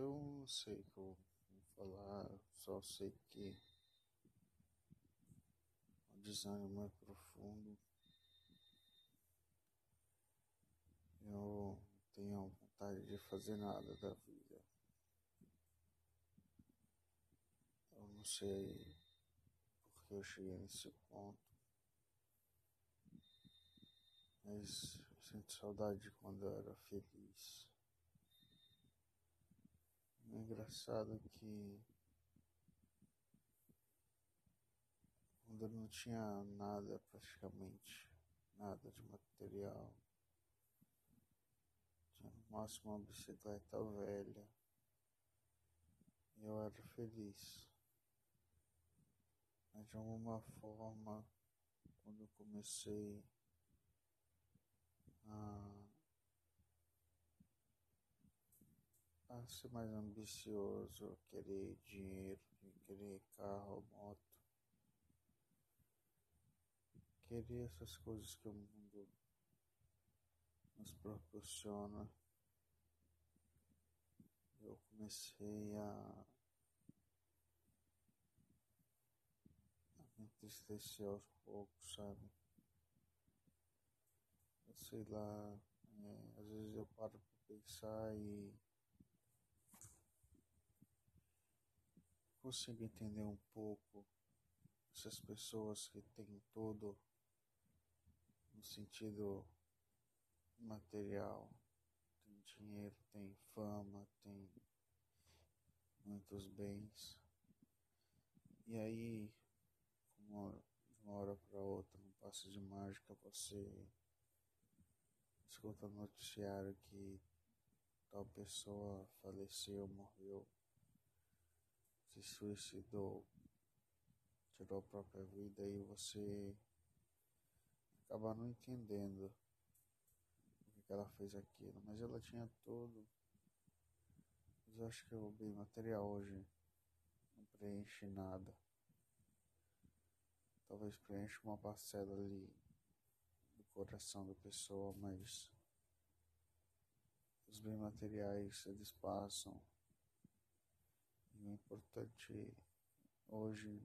não sei o que eu vou falar, só sei que o desânimo é profundo. Eu tenho vontade de fazer nada da vida. Eu não sei porque eu cheguei nesse ponto. Mas eu sinto saudade de quando eu era feliz. Engraçado que quando eu não tinha nada praticamente, nada de material, tinha no máximo uma bicicleta velha, eu era feliz. Mas de alguma forma, quando eu comecei a ser mais ambicioso, querer dinheiro, querer carro, moto, querer essas coisas que o mundo nos proporciona. Eu comecei a, a me entristecer aos poucos, sabe? Eu sei lá, é, às vezes eu paro para pensar e consigo entender um pouco essas pessoas que têm tudo no sentido material, tem dinheiro, tem fama, tem muitos bens. E aí, como de uma hora para outra, um passo de mágica, você escuta no noticiário que tal pessoa faleceu, morreu suicidou, tirou a própria vida e você acaba não entendendo o que ela fez aquilo, mas ela tinha tudo. Mas eu acho que o bem material hoje não preenche nada. Talvez preencha uma parcela ali do coração da pessoa, mas os bens materiais eles passam importante hoje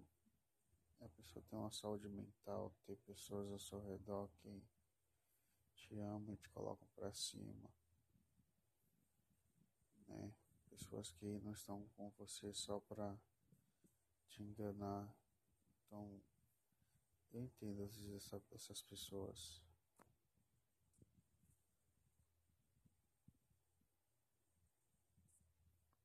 é a pessoa ter uma saúde mental, ter pessoas ao seu redor que te amam e te colocam para cima. Né? Pessoas que não estão com você só para te enganar. Então, eu entendo às vezes essa, essas pessoas.